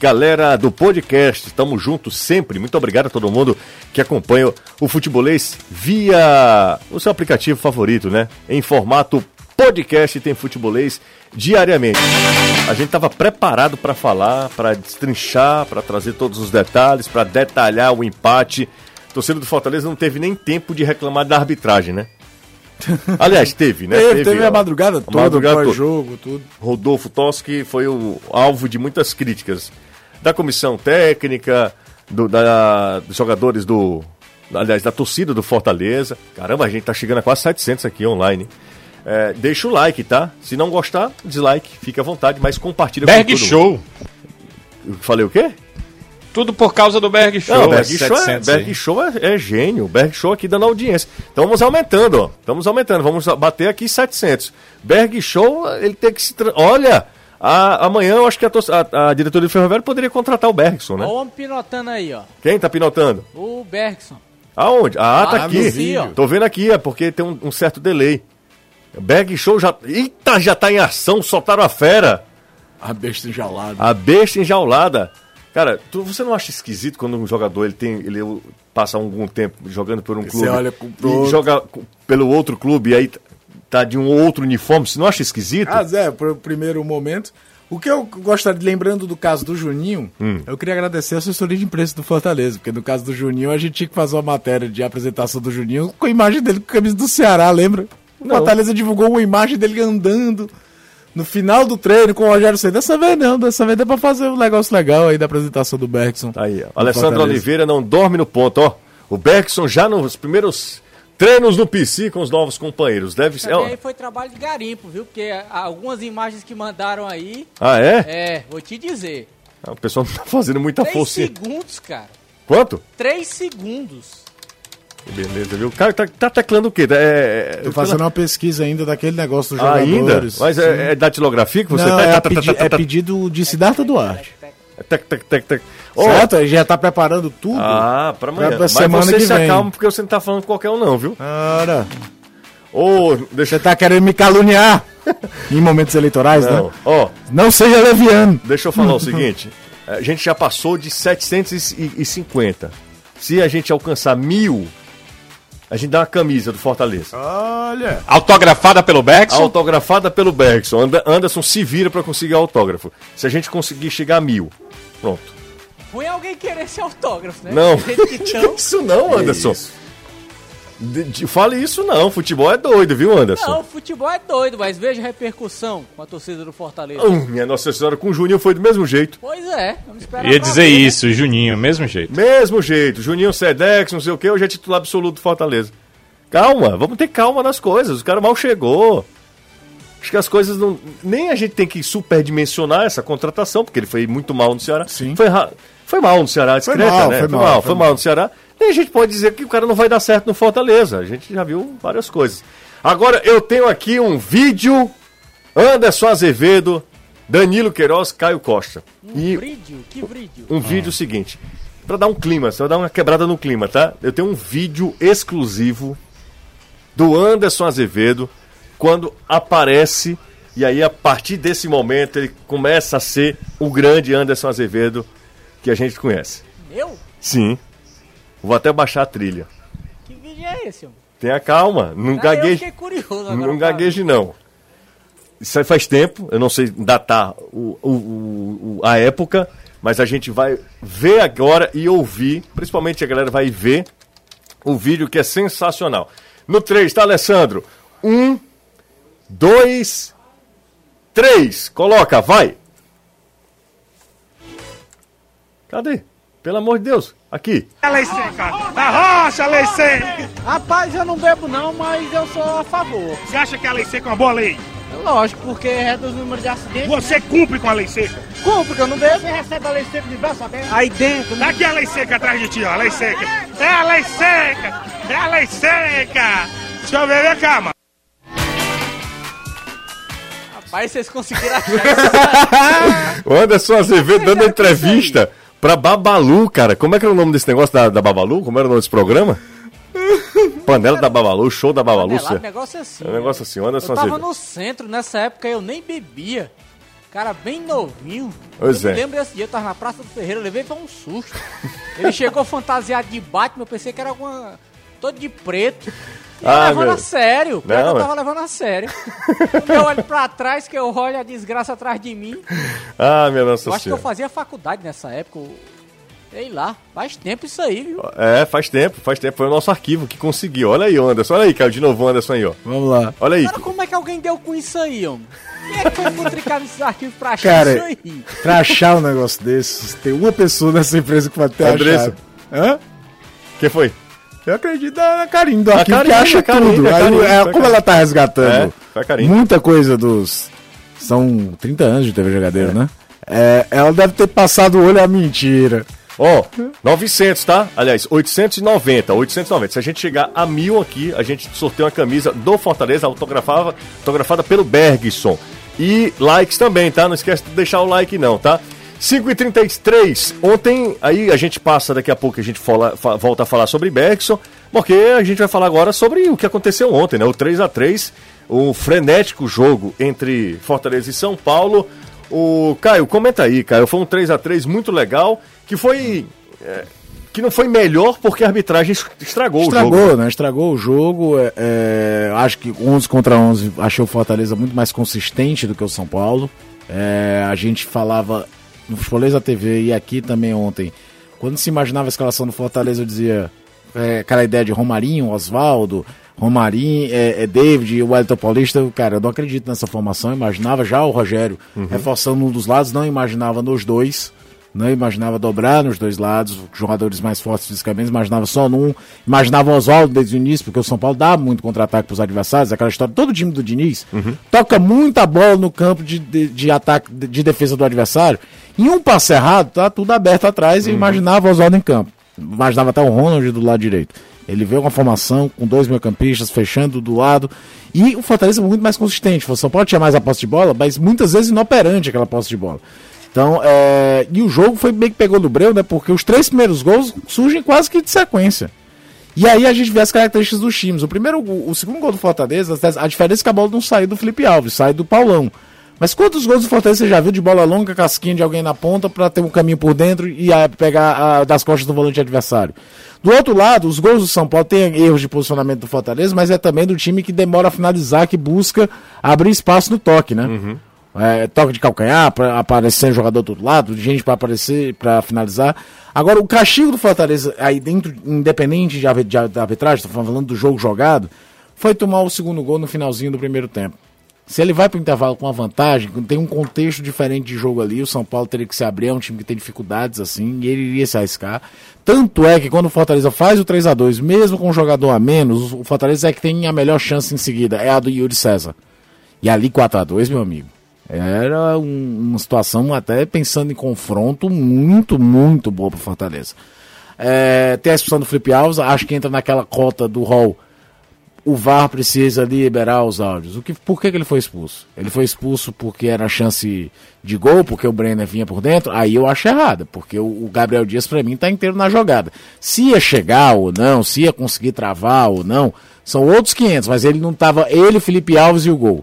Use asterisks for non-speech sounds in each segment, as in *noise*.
Galera do podcast, estamos juntos sempre. Muito obrigado a todo mundo que acompanha o Futebolês via o seu aplicativo favorito, né? Em formato podcast tem Futebolês diariamente. A gente estava preparado para falar, para destrinchar, para trazer todos os detalhes, para detalhar o empate. O torcedor do Fortaleza não teve nem tempo de reclamar da arbitragem, né? *laughs* Aliás, teve, né? Teve, teve a madrugada toda, toda. jogo, tudo. Rodolfo Toschi foi o alvo de muitas críticas da comissão técnica, do, da, dos jogadores do. Aliás, da torcida do Fortaleza. Caramba, a gente tá chegando a quase 700 aqui online. É, deixa o like, tá? Se não gostar, dislike, fica à vontade, mas compartilha Berg com todo Show. Mundo. Falei o quê? Tudo por causa do Berg Show. Não, Berg, Show, é, Berg Show é, é, gênio. Berg Show aqui dando audiência. Então vamos aumentando, ó. Estamos aumentando. Vamos bater aqui 700. Berg Show, ele tem que se. Olha! A, amanhã eu acho que a, a, a, diretoria do Ferroviário poderia contratar o Bergson, né? Olha o homem pinotando aí, ó. Quem tá pinotando? O Bergson. Aonde? Ah, tá ah, aqui. Sim, Tô vendo aqui, é porque tem um, um certo delay. Berg Show já. Eita, já tá em ação, soltaram a fera. A besta enjaulada. A besta enjaulada. Cara, tu, você não acha esquisito quando um jogador ele tem. ele passa algum tempo jogando por um clube você olha e joga pelo outro clube e aí tá de um outro uniforme, você não acha esquisito? Ah, Zé, pro primeiro momento. O que eu gostaria, lembrando do caso do Juninho, hum. eu queria agradecer a assessoria de imprensa do Fortaleza, porque no caso do Juninho a gente tinha que fazer uma matéria de apresentação do Juninho com a imagem dele com a camisa do Ceará, lembra? O Fortaleza divulgou uma imagem dele andando no final do treino com o Rogério Senna. Dessa vez não, dessa vez dá pra fazer um negócio legal aí da apresentação do Bergson. Tá aí, ó. Alessandro Oliveira não dorme no ponto, ó. O Bergson já nos primeiros Treinos no PC com os novos companheiros. Deve ser. Também foi trabalho de garimpo, viu? Porque algumas imagens que mandaram aí. Ah, é? É, vou te dizer. Ah, o pessoal não tá fazendo muita Três força. Três segundos, cara. Quanto? Três segundos. Beleza, viu? O cara tá, tá teclando o quê? É, é, Tô fazendo uma pesquisa ainda daquele negócio dos jogadores. Ainda? Mas é, é datilografia que você não, tá, é, tá, pedi, tá, tá, é pedido de Siddhartha Duarte. Tec, tec, tec, tec. Oh, certo? Já tá preparando tudo. Ah, pra amanhã. Pra, pra semana você que se vem. acalma porque você não tá falando com qualquer um não, viu? Ora. Ô, oh, deixa... Você tá querendo me caluniar *laughs* em momentos eleitorais, não. né? Oh, não seja leviano. Deixa eu falar o *laughs* seguinte. A gente já passou de 750. Se a gente alcançar mil, a gente dá uma camisa do Fortaleza. Olha! Autografada pelo Bergson? Autografada pelo Bergson. Anderson se vira para conseguir autógrafo. Se a gente conseguir chegar a mil, pronto. Foi alguém querer esse autógrafo, né? Não, tão... *laughs* isso não, Anderson. Isso. De, de, fale isso não, futebol é doido, viu, Anderson? Não, futebol é doido, mas veja a repercussão com a torcida do Fortaleza. Oh, minha Nossa Senhora, com o Juninho foi do mesmo jeito. Pois é, vamos esperar. Ia dizer ver, né? isso, né? Juninho, mesmo jeito. Mesmo jeito, Juninho Sedex, não sei o que, hoje é titular absoluto do Fortaleza. Calma, vamos ter calma nas coisas, o cara mal chegou. Acho que as coisas não. Nem a gente tem que superdimensionar essa contratação, porque ele foi muito mal no Ceará. Sim. Foi, foi mal no Ceará, discreta, foi mal, né? Foi, foi mal, mal, foi mal no Ceará. A gente pode dizer que o cara não vai dar certo no Fortaleza. A gente já viu várias coisas. Agora eu tenho aqui um vídeo. Anderson Azevedo, Danilo Queiroz, Caio Costa. Um e vídeo? Que vídeo? Um ah. vídeo seguinte. Para dar um clima, só dar uma quebrada no clima, tá? Eu tenho um vídeo exclusivo do Anderson Azevedo quando aparece e aí a partir desse momento ele começa a ser o grande Anderson Azevedo que a gente conhece. Meu? Sim. Vou até baixar a trilha. Que vídeo é esse, mano? Tenha calma, não ah, gagueje. curioso agora. Não gagueje, não. Isso aí faz tempo, eu não sei datar o, o, o, a época, mas a gente vai ver agora e ouvir, principalmente a galera vai ver o vídeo que é sensacional. No 3, tá, Alessandro? Um, dois, três. Coloca, vai. Cadê? Pelo amor de Deus, aqui. A lei seca, da rocha, lei seca. Rapaz, eu não bebo não, mas eu sou a favor. Você acha que a lei seca é uma boa lei? Lógico, porque reduz o número de acidentes. Você né? cumpre com a lei seca? Cumpre, porque eu não bebo. Você recebe a lei seca de braço aberto. Aí dentro. Né? Aqui é a lei seca atrás de ti, ó, a lei seca. É a lei seca, é a lei seca. Deixa eu ver, vem cá, mano. Rapaz, vocês conseguiram *laughs* achar O *laughs* Anderson Azevedo dando entrevista pra Babalu, cara. Como é que era o nome desse negócio da, da Babalu? Como era o nome desse programa? *laughs* Panela da Babalu, show da Babalu. Panelado, negócio assim. É um negócio assim, o Anderson Eu tava no centro nessa época, eu nem bebia. cara bem novinho. Pois eu é. lembro desse dia, eu tava na Praça do Ferreira, eu levei pra um susto. Ele chegou fantasiado de Batman, eu pensei que era alguma. todo de preto. Eu Ah, levando meu. a sério. Pior que Não, eu tava levando a sério. Quando *laughs* eu olho pra trás, que eu olho a desgraça atrás de mim. Ah, minha nossa Eu acho que eu fazia faculdade nessa época. Sei lá, faz tempo isso aí, viu? É, faz tempo, faz tempo. Foi o nosso arquivo que conseguiu. Olha aí, Anderson. Olha aí, caiu de novo o Anderson aí, ó. Vamos lá. Olha aí. Cara, como é que alguém deu com isso aí, homem? Quem é que foi futricar nesses arquivos pra achar Cara, isso aí? Pra achar um negócio desses, tem uma pessoa nessa empresa que vai ter Andressa. achado. Hã? Quem foi? Eu acredito na Karine do A arquivo Karine, que acha Karine, tudo. a Aí, é, como ela tá resgatando É, Karine. muita coisa dos... São 30 anos de TV Jogadeiro, né? É, ela deve ter passado o olho à mentira. Ó, 900, tá? Aliás, 890, 890. Se a gente chegar a mil aqui, a gente sorteia uma camisa do Fortaleza, autografada, autografada pelo Bergson. E likes também, tá? Não esquece de deixar o like não, tá? 5 e 33 ontem, aí a gente passa daqui a pouco, a gente fala- fa- volta a falar sobre Bergson, porque a gente vai falar agora sobre o que aconteceu ontem, né? O 3 a 3 o frenético jogo entre Fortaleza e São Paulo. O Caio, comenta aí, Caio. Foi um 3 a 3 muito legal, que foi é, que não foi melhor porque a arbitragem es- estragou, o Estragou, jogo. né? Estragou o jogo. é, é, acho que 11 contra 11 achei o Fortaleza muito mais consistente do que o São Paulo. É, a gente falava no Futebolês TV e aqui também ontem. Quando se imaginava a escalação do Fortaleza, eu dizia é, aquela ideia de Romarinho, Oswaldo, Romarinho, é, é David e o Wellington Paulista. Cara, eu não acredito nessa formação. Imaginava já o Rogério reforçando um dos lados, não imaginava nos dois. Não imaginava dobrar nos dois lados, jogadores mais fortes fisicamente, imaginava só num. Imaginava o Oswaldo desde o início, porque o São Paulo dá muito contra-ataque para os adversários, aquela história. Todo time do Diniz toca muita bola no campo de, de, de ataque, de, de defesa do adversário. Em um passe errado, tá tudo aberto atrás e imaginava o Oswaldo em campo. Imaginava até o Ronald do lado direito. Ele veio uma formação com dois meio-campistas fechando do lado. E o Fortaleza é muito mais consistente. O São Paulo tinha mais a posse de bola, mas muitas vezes inoperante aquela posse de bola. Então, é... e o jogo foi meio que pegou no breu, né? Porque os três primeiros gols surgem quase que de sequência. E aí a gente vê as características dos times. O primeiro, o, segundo gol do Fortaleza, a diferença é que a bola não saiu do Felipe Alves, sai do Paulão. Mas quantos gols do Fortaleza você já viu de bola longa, casquinha de alguém na ponta para ter um caminho por dentro e a, pegar a, das costas do volante adversário? Do outro lado, os gols do São Paulo têm erros de posicionamento do Fortaleza, mas é também do time que demora a finalizar, que busca abrir espaço no toque, né? É, toque de calcanhar para aparecer jogador do outro lado, gente para aparecer, para finalizar. Agora, o castigo do Fortaleza, aí dentro, independente de, de, da arbitragem, estou falando do jogo jogado, foi tomar o segundo gol no finalzinho do primeiro tempo. Se ele vai para o intervalo com uma vantagem, tem um contexto diferente de jogo ali, o São Paulo teria que se abrir, é um time que tem dificuldades assim, e ele iria se arriscar. Tanto é que quando o Fortaleza faz o 3 a 2 mesmo com um jogador a menos, o Fortaleza é que tem a melhor chance em seguida, é a do Yuri César. E ali 4 a 2 meu amigo. Era um- uma situação, até pensando em confronto, muito, muito boa para Fortaleza. É, tem a expulsão do Felipe Alves, acho que entra naquela cota do hall. O VAR precisa liberar os áudios. O que, por que, que ele foi expulso? Ele foi expulso porque era chance de gol, porque o Brenner vinha por dentro? Aí eu acho errado, porque o, o Gabriel Dias, para mim, tá inteiro na jogada. Se ia chegar ou não, se ia conseguir travar ou não, são outros 500, mas ele não tava. Ele, Felipe Alves e o gol.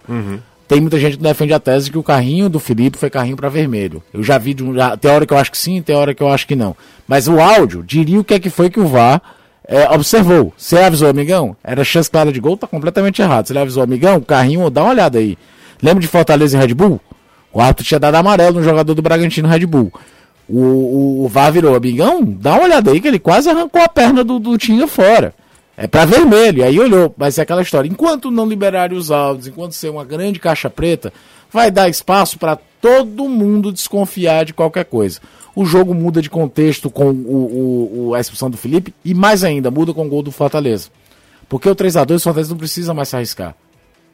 Tem muita gente que defende a tese que o carrinho do Felipe foi carrinho para vermelho. Eu já vi, de um, tem hora que eu acho que sim, tem hora que eu acho que não. Mas o áudio diria o que é que foi que o VAR é, observou. Se ele avisou, amigão, era chance clara de gol, tá completamente errado. Ele avisou, amigão, carrinho, dá uma olhada aí. Lembra de Fortaleza e Red Bull? O árbitro tinha dado amarelo no jogador do Bragantino Red Bull. O, o, o VAR virou, amigão, dá uma olhada aí que ele quase arrancou a perna do, do fora. É pra vermelho. E aí olhou, mas é aquela história. Enquanto não liberarem os áudios, enquanto ser uma grande caixa preta, vai dar espaço para todo mundo desconfiar de qualquer coisa. O jogo muda de contexto com o, o- a expulsão do Felipe e mais ainda, muda com o gol do Fortaleza. Porque o 3 a 2 o Fortaleza não precisa mais se arriscar.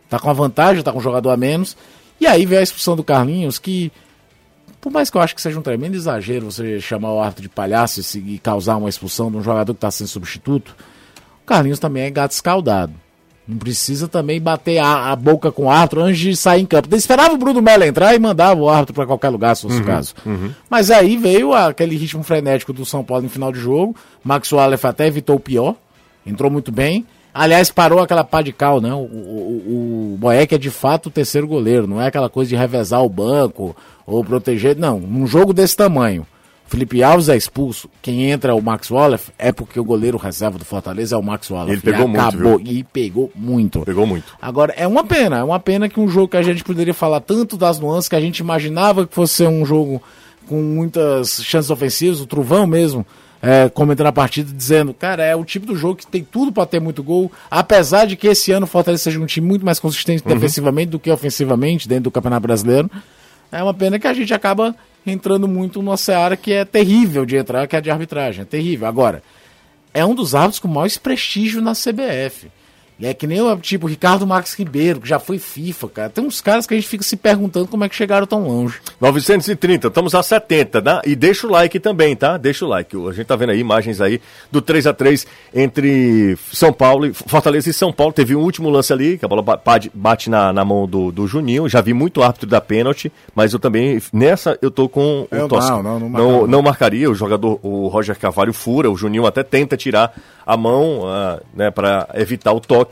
Tá com a vantagem, tá com um jogador a menos. E aí vem a expulsão do Carlinhos, que por mais que eu acho que seja um tremendo exagero você chamar o árbitro de palhaço e causar uma expulsão de um jogador que está sendo substituto, Carlinhos também é gato escaldado. Não precisa também bater a, a boca com o árbitro antes de sair em campo. Ele esperava o Bruno Melo entrar e mandava o árbitro para qualquer lugar, se fosse o caso. Mas aí veio aquele ritmo frenético do São Paulo no final de jogo. Max Wallace até evitou o pior, entrou muito bem. Aliás, parou aquela pá de cal, né? O, o, o Boeck é de fato o terceiro goleiro, não é aquela coisa de revezar o banco ou proteger. Não, num jogo desse tamanho. Felipe Alves é expulso. Quem entra é o Max Wallace é porque o goleiro reserva do Fortaleza é o Max Wallace. Ele pegou e muito, acabou, viu? E pegou muito. Pegou muito. Agora, é uma pena, é uma pena que um jogo que a gente poderia falar tanto das nuances, que a gente imaginava que fosse ser um jogo com muitas chances ofensivas, o Truvão mesmo, é, comentando a partida, dizendo, cara, é o tipo do jogo que tem tudo para ter muito gol, apesar de que esse ano o Fortaleza seja um time muito mais consistente defensivamente do que ofensivamente dentro do Campeonato Brasileiro. É uma pena que a gente acaba entrando muito numa seara que é terrível de entrar, que é a de arbitragem. É terrível. Agora, é um dos árbitros com mais prestígio na CBF. E é que nem o tipo Ricardo Marques Ribeiro, que já foi FIFA, cara. Tem uns caras que a gente fica se perguntando como é que chegaram tão longe. 930, estamos a 70, tá? E deixa o like também, tá? Deixa o like. A gente tá vendo aí imagens aí do 3 a 3 entre São Paulo e Fortaleza e São Paulo. Teve um último lance ali, que a bola ba- bate na, na mão do, do Juninho. Já vi muito árbitro da pênalti, mas eu também, nessa, eu tô com o Eu Tosca. não, não, não não, não marcaria. O jogador, o Roger Carvalho fura, o Juninho até tenta tirar a mão, ah, né, para evitar o toque.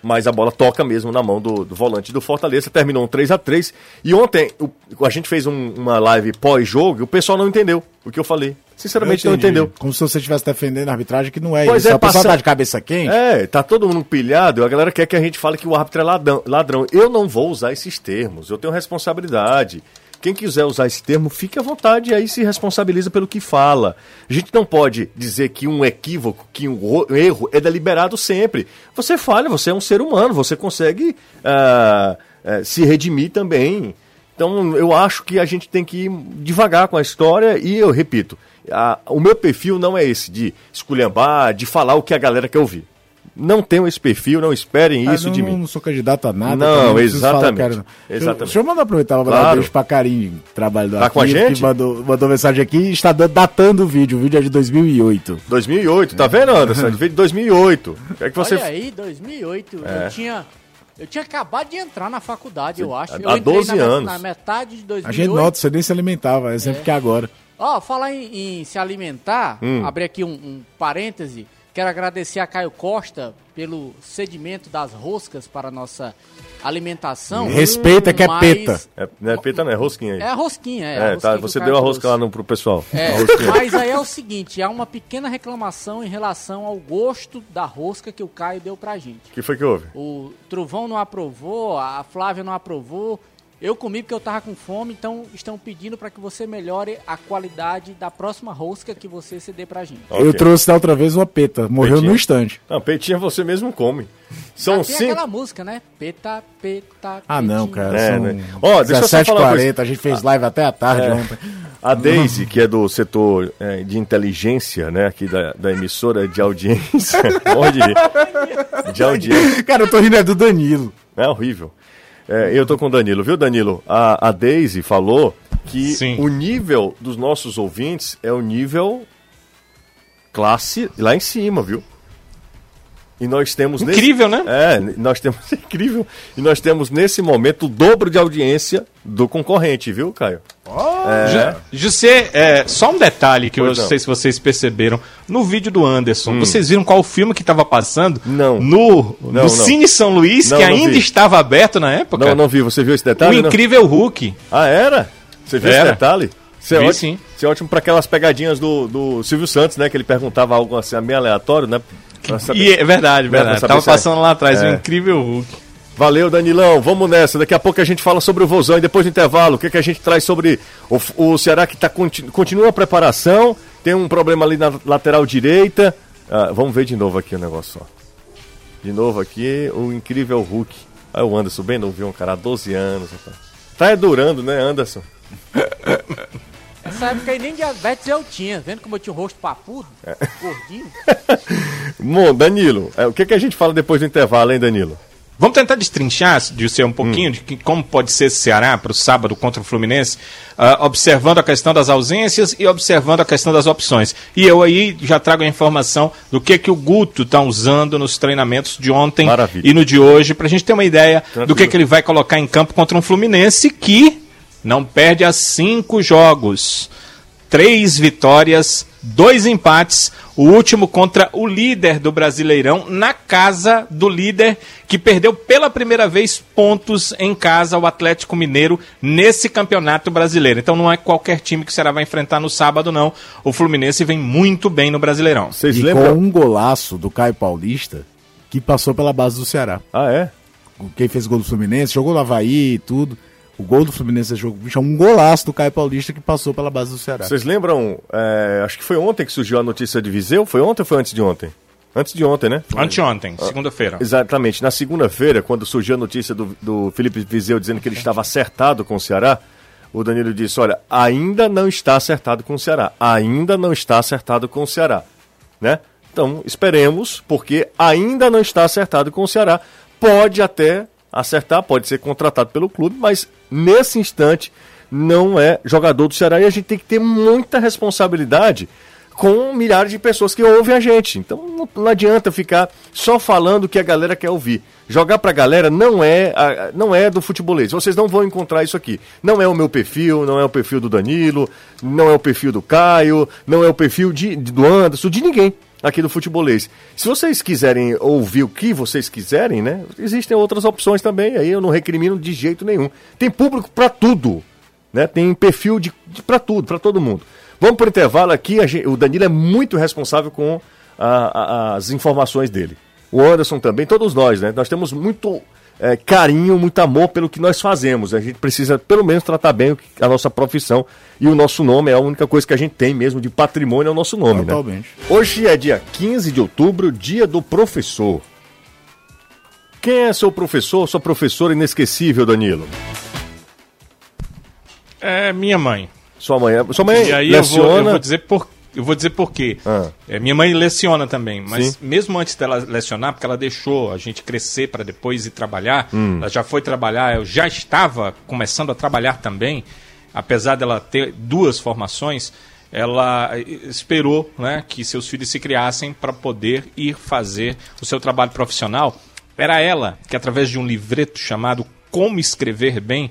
Mas a bola toca mesmo na mão do, do volante do Fortaleza. Terminou um 3 a 3 E ontem o- a gente fez um- uma live pós-jogo e o pessoal não entendeu o que eu falei. Sinceramente, não entendi. entendeu. Como se você estivesse defendendo a arbitragem, que não é Pois isso. é, a pessoa passa- tá de cabeça quente. É, tá todo mundo pilhado. A galera quer que a gente fale que o árbitro é ladrão. ladrão. Eu não vou usar esses termos. Eu tenho responsabilidade. Quem quiser usar esse termo, fique à vontade e aí se responsabiliza pelo que fala. A gente não pode dizer que um equívoco, que um ro- erro é deliberado sempre. Você falha, você é um ser humano, você consegue ah, eh, se redimir também. Então, eu acho que a gente tem que ir devagar com a história e eu repito, a- o meu perfil não é esse de esculhambar, de falar o que a galera quer ouvir. Não tenho esse perfil, não esperem Ah, isso não, de mim. Não sou candidato a nada. Não, também preciso falar, exatamente. cara, não. Exatamente. Deixa eu mandar aproveitar para mandar Claro. um beijo pra Carinho, trabalho do Tá com a gente? que mandou, mandou mensagem aqui e está da- datando o vídeo. O vídeo é de 2008. 2008, tá vendo, Anderson? Veio de 2008. O que é que você... Olha aí, 2008. Eu tinha. Eu tinha acabado de entrar na faculdade, eu acho. há Eu entrei 12 na, anos. Na metade de 2008. A gente nota, você nem se alimentava, é sempre que agora. Ó, falar em, em se alimentar, Hum. abrir aqui um, um parêntese. Quero agradecer a Caio Costa pelo cedimento das roscas para a nossa alimentação. Respeita que é Mas- peta. É, não é peta, não, é rosquinha aí. É a rosquinha, é. a É, rosquinha tá, você o deu a rosca trouxe. lá no, pro pessoal. É, A rosquinha. mas aí é o seguinte, há uma pequena reclamação em relação ao gosto da rosca que o Caio deu pra gente. O que foi que houve? O Trovão não aprovou, a Flávia não aprovou. Eu comi porque eu tava com fome, então estão pedindo para que você melhore a qualidade da próxima rosca que você ceder pra gente. Eu Ok. trouxe da outra vez uma peta, morreu Petinha. no instante. Não, peitinha você mesmo come. São Ah, cinco... aquela música, né? Peta, peta, Ah, não, cara. É, são né? Ó, deixa eu só falar uma 17h40, a gente fez live até a tarde É. ontem. A Daisy, que é do setor é, de inteligência, né, aqui da, da emissora de audiência, *laughs* pode rir, de audiência, Cara, eu tô rindo é do Danilo. é horrível. É, eu tô com o Danilo, viu, Danilo? A, a Daisy falou que Sim. o nível dos nossos ouvintes é o nível classe lá em cima, viu? E nós temos nesse- Incrível, né? É, nós temos *laughs* incrível. E nós temos nesse momento o dobro de audiência do concorrente, viu, Caio? É. Ju- José, é, só um detalhe que eu Pois não não. sei se vocês perceberam. No vídeo do Anderson, vocês viram qual filme que estava passando? Não. No, Não, no não. Cine São Luís, Não, que não ainda vi. estava aberto na época. Não, não vi. Você viu esse O detalhe? não? Incrível Hulk. Ah, era? Você viu esse Era. detalhe? Isso é Vi, ótimo, sim. Isso é ótimo para aquelas pegadinhas do, do Silvio Santos, né? Que ele perguntava algo assim, meio aleatório, né? Saber. E é verdade, Pra verdade. Tava é- passando lá atrás, É. o Incrível Hulk. Valeu, Danilão. Vamos nessa. Daqui a pouco a gente fala sobre o Vozão e depois do intervalo, o que, que a gente traz sobre o, o Ceará que tá, continu- continua a preparação, tem um problema ali na lateral direita. Ah, vamos ver de novo aqui o negócio, ó. De novo aqui, o incrível Hulk. Aí o Anderson, bem novinho, cara, há 12 anos. Rapaz. Tá durando, né, Anderson? Nessa época aí nem diabetes eu tinha, vendo como eu tinha o rosto papudo, É. gordinho. *laughs* Bom, Danilo, é, o que, que a gente fala depois do intervalo, hein, Danilo? Vamos tentar destrinchar, de ser um pouquinho, de que, como pode ser esse Ceará para o sábado contra o Fluminense, ah, observando a questão das ausências e observando a questão das opções. E eu aí já trago a informação do que que o Guto está usando nos treinamentos de ontem Maravilha. e no de hoje, para a gente ter uma ideia do Tranquilo. que, que ele vai colocar em campo contra um Fluminense que não perde a cinco jogos. três vitórias, dois empates, o último contra o líder do Brasileirão, na casa do líder, que perdeu pela primeira vez pontos em casa, o Atlético Mineiro, nesse campeonato brasileiro. Então não é qualquer time que o Ceará vai enfrentar no sábado, não. O Fluminense vem muito bem no Brasileirão. Vocês e lembram? com um golaço do Caio Paulista, que passou pela base do Ceará. Ah, é? Quem fez gol do Fluminense, jogou no Havaí e tudo. O gol do Fluminense jogo é um golaço do Caio Paulista que passou pela base do Ceará. Vocês lembram? É, acho que foi ontem que surgiu a notícia de Viseu. Foi ontem ou foi antes de ontem? Antes de ontem, né? Anteontem, segunda-feira. Exatamente. Na segunda-feira, quando surgiu a notícia do, do Felipe Viseu dizendo que ele estava acertado com o Ceará, o Danilo disse: Olha, ainda não está acertado com o Ceará. Ainda não está acertado com o Ceará. Né? Então, esperemos, porque ainda não está acertado com o Ceará. Pode até acertar, pode ser contratado pelo clube, mas nesse instante não é jogador do Ceará e a gente tem que ter muita responsabilidade com milhares de pessoas que ouvem a gente. Então não, não adianta ficar só falando o que a galera quer ouvir. Jogar pra galera não é, não é do futebolês. Vocês não vão encontrar isso aqui. Não é o meu perfil, não é o perfil do Danilo, não é o perfil do Caio, não é o perfil de, do Anderson, de ninguém aqui do futebolês. Se vocês quiserem ouvir o que vocês quiserem, né? Existem outras opções também, aí eu não recrimino de jeito nenhum. Tem público para tudo, né? Tem perfil de, de para tudo, para todo mundo. Vamos para o intervalo aqui, gente, o Danilo é muito responsável com a, a, as informações dele. O Anderson também, todos nós, né? Nós temos muito é, carinho, muito amor pelo que nós fazemos. A gente precisa, pelo menos, tratar bem a nossa profissão. E o nosso nome é a única coisa que a gente tem mesmo de patrimônio, é o nosso nome, né? Totalmente. né? Hoje é dia 15 de outubro, dia do professor. Quem é seu professor, sua professora inesquecível, Danilo? É minha mãe. Sua mãe, é, sua mãe e aí leciona... eu, vou, eu vou dizer por eu vou dizer por quê. Ah. É, minha mãe leciona também, mas Sim. mesmo antes dela lecionar, porque ela deixou a gente crescer para depois ir trabalhar, hum. ela já foi trabalhar, eu já estava começando a trabalhar também, apesar dela ter duas formações, ela esperou né, que seus filhos se criassem para poder ir fazer o seu trabalho profissional. Era ela que, através de um livreto chamado Como Escrever Bem,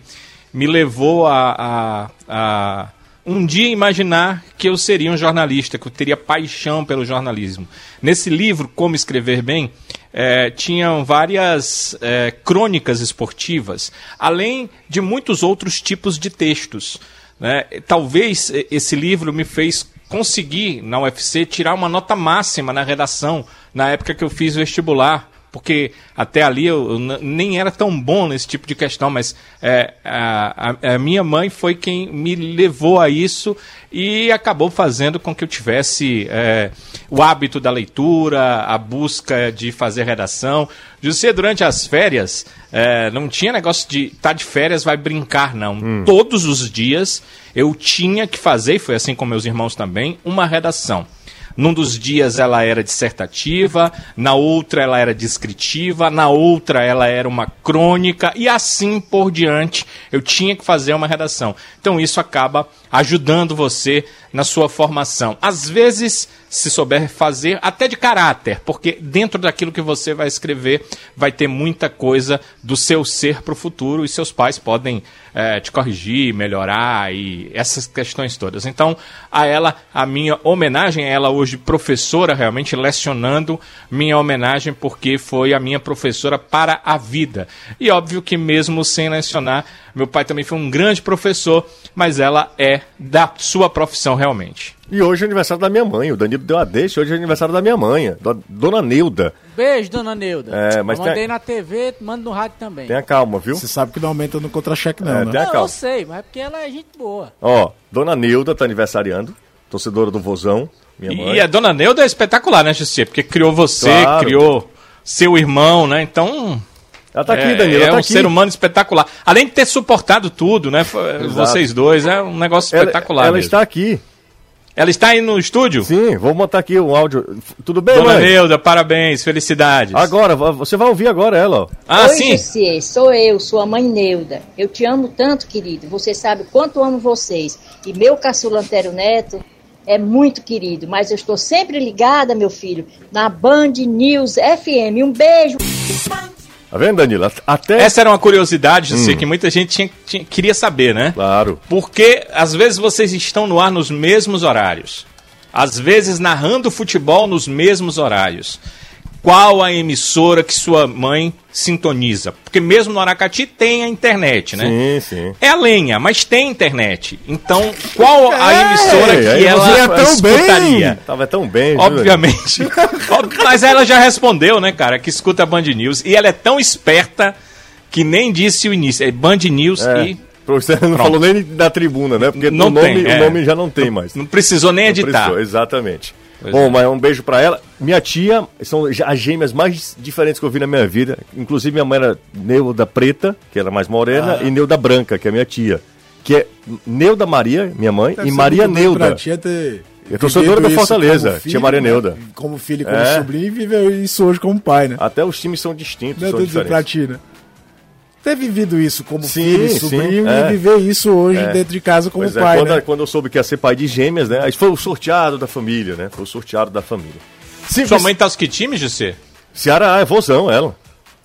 me levou a, a, a um dia imaginar que eu seria um jornalista, que eu teria paixão pelo jornalismo. Nesse livro, Como Escrever Bem, é, tinham várias é, crônicas esportivas, além de muitos outros tipos de textos. Né? Talvez esse livro me fez conseguir, na UFC, tirar uma nota máxima na redação, na época que eu fiz vestibular porque até ali eu, eu, nem era tão bom nesse tipo de questão, mas é, a, a, minha mãe foi quem me levou a isso e acabou fazendo com que eu tivesse é, o hábito da leitura, a busca de fazer redação. José, durante as férias, é, não tinha negócio de estar tá de férias, vai brincar, não. Hum. Todos os dias eu tinha que fazer, e foi assim com meus irmãos também, uma redação. Num dos dias ela era dissertativa, na outra ela era descritiva, na outra ela era uma crônica e assim por diante. Eu tinha que fazer uma redação. Então isso acaba ajudando você na sua formação. Às vezes, se souber fazer, até de caráter, porque dentro daquilo que você vai escrever vai ter muita coisa do seu ser para o futuro e seus pais podem é, te corrigir, melhorar e essas questões todas. Então, a ela, a minha homenagem, a ela hoje professora, realmente lecionando, minha homenagem porque foi a minha professora para a vida. E óbvio que mesmo sem lecionar, meu pai também foi um grande professor, mas ela é da sua profissão realmente. E hoje é aniversário da minha mãe. O Danilo deu a deixa. Hoje é aniversário da minha mãe, Dona Neuda. Beijo, Dona Neuda. É, mas eu mandei tem... na TV, mando no rádio também. Tenha calma, viu? Você sabe que não aumenta no contra-cheque, não, é, né? Tenha não, calma. eu sei, mas é porque ela é gente boa. Ó, Dona Neuda tá aniversariando. Torcedora do Vozão, minha mãe. E a Dona Neuda é espetacular, né, Jussi? Porque criou você, claro. criou seu irmão, né? Então, ela tá aqui, é, Danilo. É tá um aqui. ser humano espetacular. Além de ter suportado tudo, né? Exato. Vocês dois, é um negócio espetacular. Ela, ela está aqui. Ela está aí no estúdio? Sim, vou botar aqui um áudio. Tudo bem, Dona mãe? Neuda, parabéns, felicidades. Agora, você vai ouvir agora ela, ó. Ah, Oi, sim? Jussi, sou eu, sua mãe Neuda. Eu te amo tanto, querido. Você sabe quanto amo vocês. E meu caçula Antero Neto é muito querido, mas eu estou sempre ligada, meu filho, na Band News FM. Um beijo. Tá vendo, Danilo? Até. Essa era uma curiosidade, eu sei que muita gente tinha- tinha- queria saber, né? Claro. Porque às vezes vocês estão no ar nos mesmos horários. Às vezes narrando futebol nos mesmos horários. Qual a emissora que sua mãe sintoniza? Porque mesmo no Aracati tem a internet, né? Sim, sim. É a lenha, mas tem internet. Então, qual a emissora É, que ela você ia tão escutaria? Tava tão bem, Obviamente. *laughs* Ob- Mas ela já respondeu, né, cara, que escuta a Band News. E ela é tão esperta que nem disse o início. É Band News É. e Você não Pronto. falou nem da tribuna, né? Porque Não o, nome, tem, é. o nome já não tem mais. não precisou nem editar. precisou, exatamente. Pois Bom, é. mas um beijo pra ela. Minha tia, são as gêmeas mais diferentes que eu vi na minha vida. Inclusive, minha mãe era Neuda Preta, que era mais morena, Ah. e Neuda Branca, que é minha tia. Que é Neuda Maria, minha mãe, Deve e Maria Neuda. Tia ter Eu do isso Fortaleza, como tia Maria né? Neuda. Como filho e como É. sobrinho, e viveu isso hoje como pai, né? Até os times são distintos, Meu são Deus, pra diferentes. ti, né? Ter vivido isso como Sim, filho e sim, sobrinho é. e viver isso hoje É. dentro de casa como Pois é, pai, quando, né? quando eu soube que ia ser pai de gêmeas, né? Aí foi o sorteado da família, né? Foi o sorteado da família. Sim, Sua mãe tá os que times, José? Ceará é vozão, ela.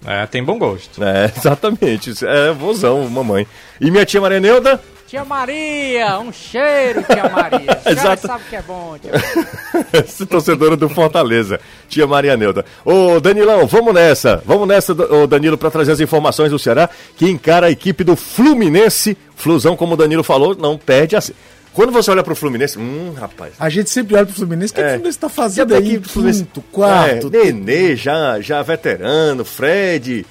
É, tem bom gosto. É, *laughs* exatamente. É vozão, mamãe. E minha tia Maria Neuda? Tia Maria, um cheiro, tia Maria. Exato. sabe que é bom, tia Maria. *laughs* torcedora do Fortaleza, tia Maria Neuda. Ô, Danilão, vamos nessa. Vamos nessa, ô Danilo, para trazer as informações do Ceará, que encara a equipe do Fluminense. Flusão, como o Danilo falou, não perde a... Quando você olha pro Fluminense, hum, rapaz. A gente sempre olha pro Fluminense, o que, É. que o Fluminense tá fazendo tá aí? aqui pro Fluminense. Quinto, quarto. É, Nenê, já, já veterano, Fred,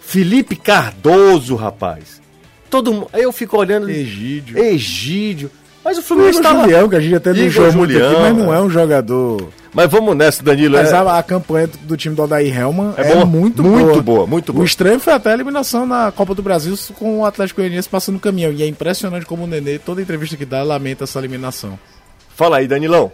Felipe Cardoso, rapaz. Todo mundo. Aí eu fico olhando. Egídio. Egídio. Mas o O Fluminense Igor lá. Julião, que a gente até não Igor joga muito Julião, aqui, mas não é. um jogador. Mas vamos nessa, Danilo. Mas é- a, a campanha do time do Odair Helman É é, boa, muito, muito boa. boa, muito O boa. estranho foi até a eliminação na Copa do Brasil com o Atlético Goianiense passando o caminhão. E é impressionante como o Nenê, toda entrevista que dá, lamenta essa eliminação. Fala aí, Danilão.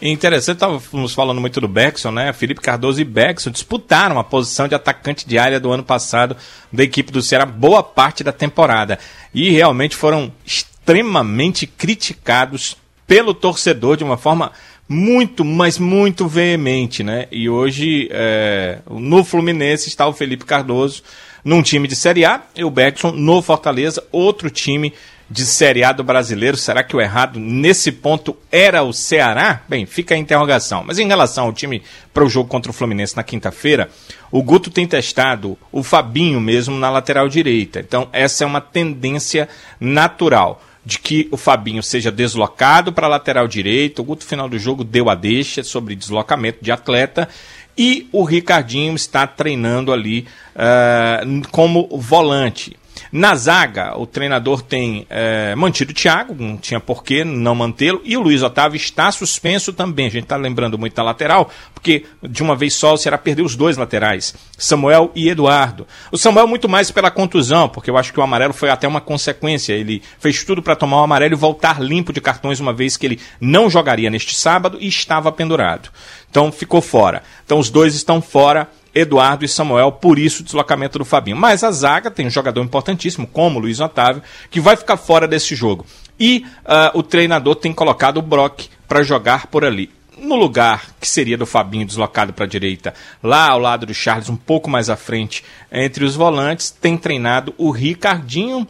Interessante, estávamos falando muito do Beckson, né? Felipe Cardoso e Beckson disputaram a posição de atacante de área do ano passado da equipe do Ceará, boa parte da temporada. E realmente foram extremamente criticados pelo torcedor de uma forma muito, mas muito veemente, né? E hoje, é, no Fluminense está o Felipe Cardoso num time de Série A e o Beckson no Fortaleza, outro time de Série A do brasileiro. Será que o errado nesse ponto era o Ceará? Bem, fica a interrogação. Mas em relação ao time para o jogo contra o Fluminense na quinta-feira, o Guto tem testado o Fabinho mesmo na lateral direita. Então, essa é uma tendência natural de que o Fabinho seja deslocado para a lateral direita. O Guto, final do jogo, deu a deixa sobre deslocamento de atleta. E o Ricardinho está treinando ali ah, como volante. Na zaga, o treinador tem eh, mantido o Thiago, não tinha porquê não mantê-lo, e o Luiz Otávio está suspenso também. A gente está lembrando muito da lateral, porque de uma vez só o Ceará perdeu os dois laterais, Samuel e Eduardo. O Samuel muito mais pela contusão, porque eu acho que o amarelo foi até uma consequência. Ele fez tudo para tomar o amarelo e voltar limpo de cartões, uma vez que ele não jogaria neste sábado e estava pendurado. Então ficou fora. Então os dois estão fora. Eduardo e Samuel, por isso o deslocamento do Fabinho. Mas a zaga tem um jogador importantíssimo, como o Luiz Otávio, que vai ficar fora desse jogo. E ah, o treinador tem colocado o Brock para jogar por ali. No lugar que seria do Fabinho deslocado para a direita, lá ao lado do Charles, um pouco mais à frente, entre os volantes, tem treinado o Ricardinho.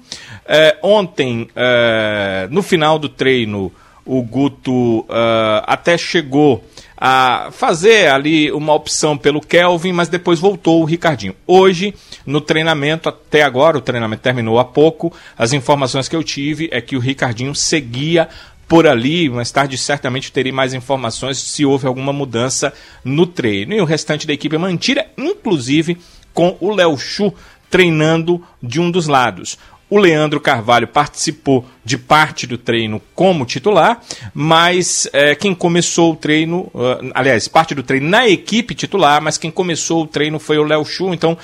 Eh, ontem, eh, no final do treino, o Guto ah, até chegou a fazer ali uma opção pelo Kelvin, mas depois voltou o Ricardinho. Hoje, no treinamento, até agora, o treinamento terminou há pouco, as informações que eu tive é que o Ricardinho seguia por ali, mais tarde certamente terei mais informações se houve alguma mudança no treino. E o restante da equipe é mantida, inclusive com o Léo Chu treinando de um dos lados. O Leandro Carvalho participou de parte do treino como titular, mas eh, quem começou o treino, ah, aliás, parte do treino na equipe titular, mas quem começou o treino foi o Léo Chu, então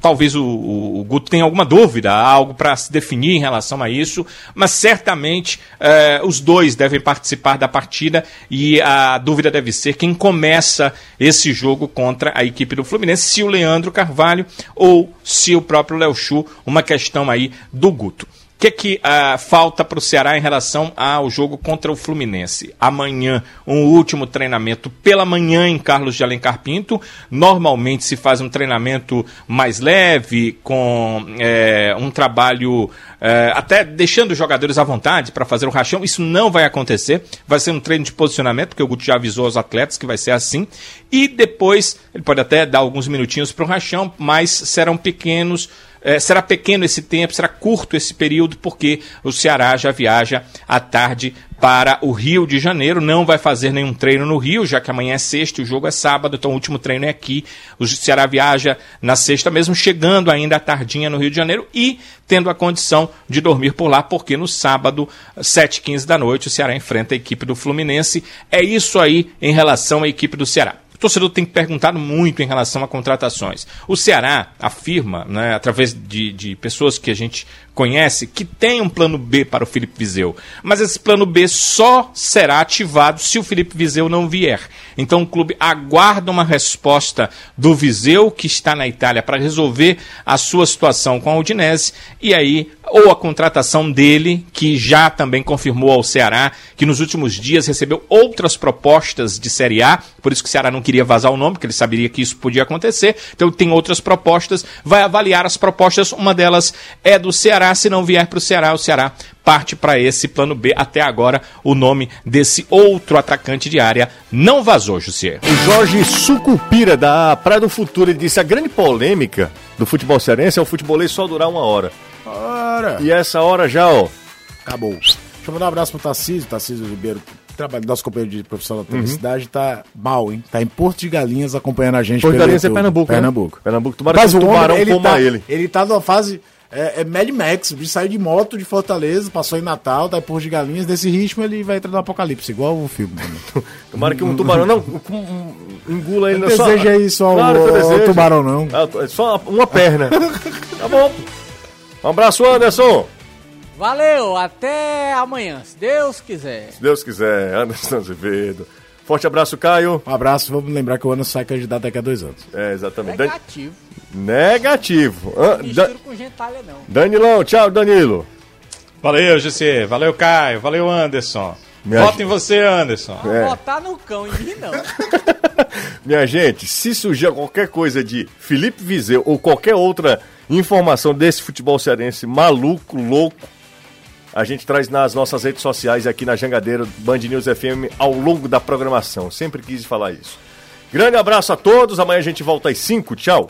talvez o, o, Guto tenha alguma dúvida, algo para se definir em relação a isso, mas certamente eh, os dois devem participar da partida e a dúvida deve ser quem começa esse jogo contra a equipe do Fluminense, se o Leandro Carvalho ou se o próprio Léo Chu, uma questão aí do Guto. Que, que uh, falta para o Ceará em relação ao jogo contra o Fluminense? Amanhã, um último treinamento pela manhã em Carlos de Alencar Pinto. Normalmente se faz um treinamento mais leve, com é, um trabalho é, até deixando os jogadores à vontade para fazer o rachão. Isso não vai acontecer. Vai ser um treino de posicionamento, porque o Guto já avisou aos atletas que vai ser assim. E depois, ele pode até dar alguns minutinhos para o rachão, mas serão pequenos é, será pequeno esse tempo, será curto esse período, porque o Ceará já viaja à tarde para o Rio de Janeiro. Não vai fazer nenhum treino no Rio, já que amanhã é sexta e o jogo é sábado, então o último treino é aqui. O Ceará viaja na sexta mesmo, chegando ainda à tardinha no Rio de Janeiro e tendo a condição de dormir por lá, porque no sábado, 7h15 da noite, o Ceará enfrenta a equipe do Fluminense. É isso aí em relação à equipe do Ceará torcedor tem perguntado muito em relação a contratações. O Ceará afirma, né, através de, de pessoas que a gente conhece, que tem um plano B para o Felipe Viseu. Mas esse plano B só será ativado se o Felipe Viseu não vier. Então o clube aguarda uma resposta do Viseu, que está na Itália, para resolver a sua situação com a Udinese. E aí, ou a contratação dele, que já também confirmou ao Ceará, que nos últimos dias recebeu outras propostas de Série A, por isso que o Ceará não queria vazar o nome, porque ele saberia que isso podia acontecer. Então tem outras propostas, vai avaliar as propostas, uma delas é do Ceará se não vier para o Ceará, o Ceará parte para esse plano B. Até agora, o nome desse outro atacante de área não vazou, Jussier. O Jorge Sucupira, da Praia do Futuro, disse: a grande polêmica do futebol cearense é o futebolês só durar uma hora. Ora. E essa hora já, ó. Acabou. Deixa eu mandar um abraço pro Tarcísio, Tarcísio Ribeiro, trabalho, nosso companheiro de profissão da publicidade, uhum. tá mal, hein? Tá em Porto de Galinhas acompanhando a gente. Porto de Galinhas é Pernambuco. Pernambuco. Né? Pernambuco. Tomara Mas que o tubarão ele coma tá, ele. Ele tá numa fase é, é Mad Max, o bicho saiu de moto de Fortaleza, passou em Natal, tá em Porto de Galinhas, desse ritmo ele vai entrar no apocalipse, igual o filme. *laughs* Tomara que um tubarão não engula ele na sua... Deseja aí só claro o, o tubarão não. É, só uma perna. *laughs* tá bom. Um abraço, Anderson. Valeu, até amanhã, se Deus quiser. Se Deus quiser, Anderson Azevedo. Forte abraço, Caio. Um abraço, vamos lembrar que o ano sai candidato daqui a dois anos. É, exatamente. Negativo. Negativo. Não misturo da... com gentalha, não. Danilão, tchau, Danilo. Valeu, GC. Valeu, Caio. Valeu, Anderson. Minha Voto em você, Anderson. É. Votar no cão, em mim não. *laughs* Minha gente, se surgir qualquer coisa de Felipe Vizeu ou qualquer outra informação desse futebol cearense maluco, louco, a gente traz nas nossas redes sociais aqui na Jangadeira Band News FM ao longo da programação. Sempre quis falar isso. Grande abraço a todos. Amanhã a gente volta às 5. Tchau.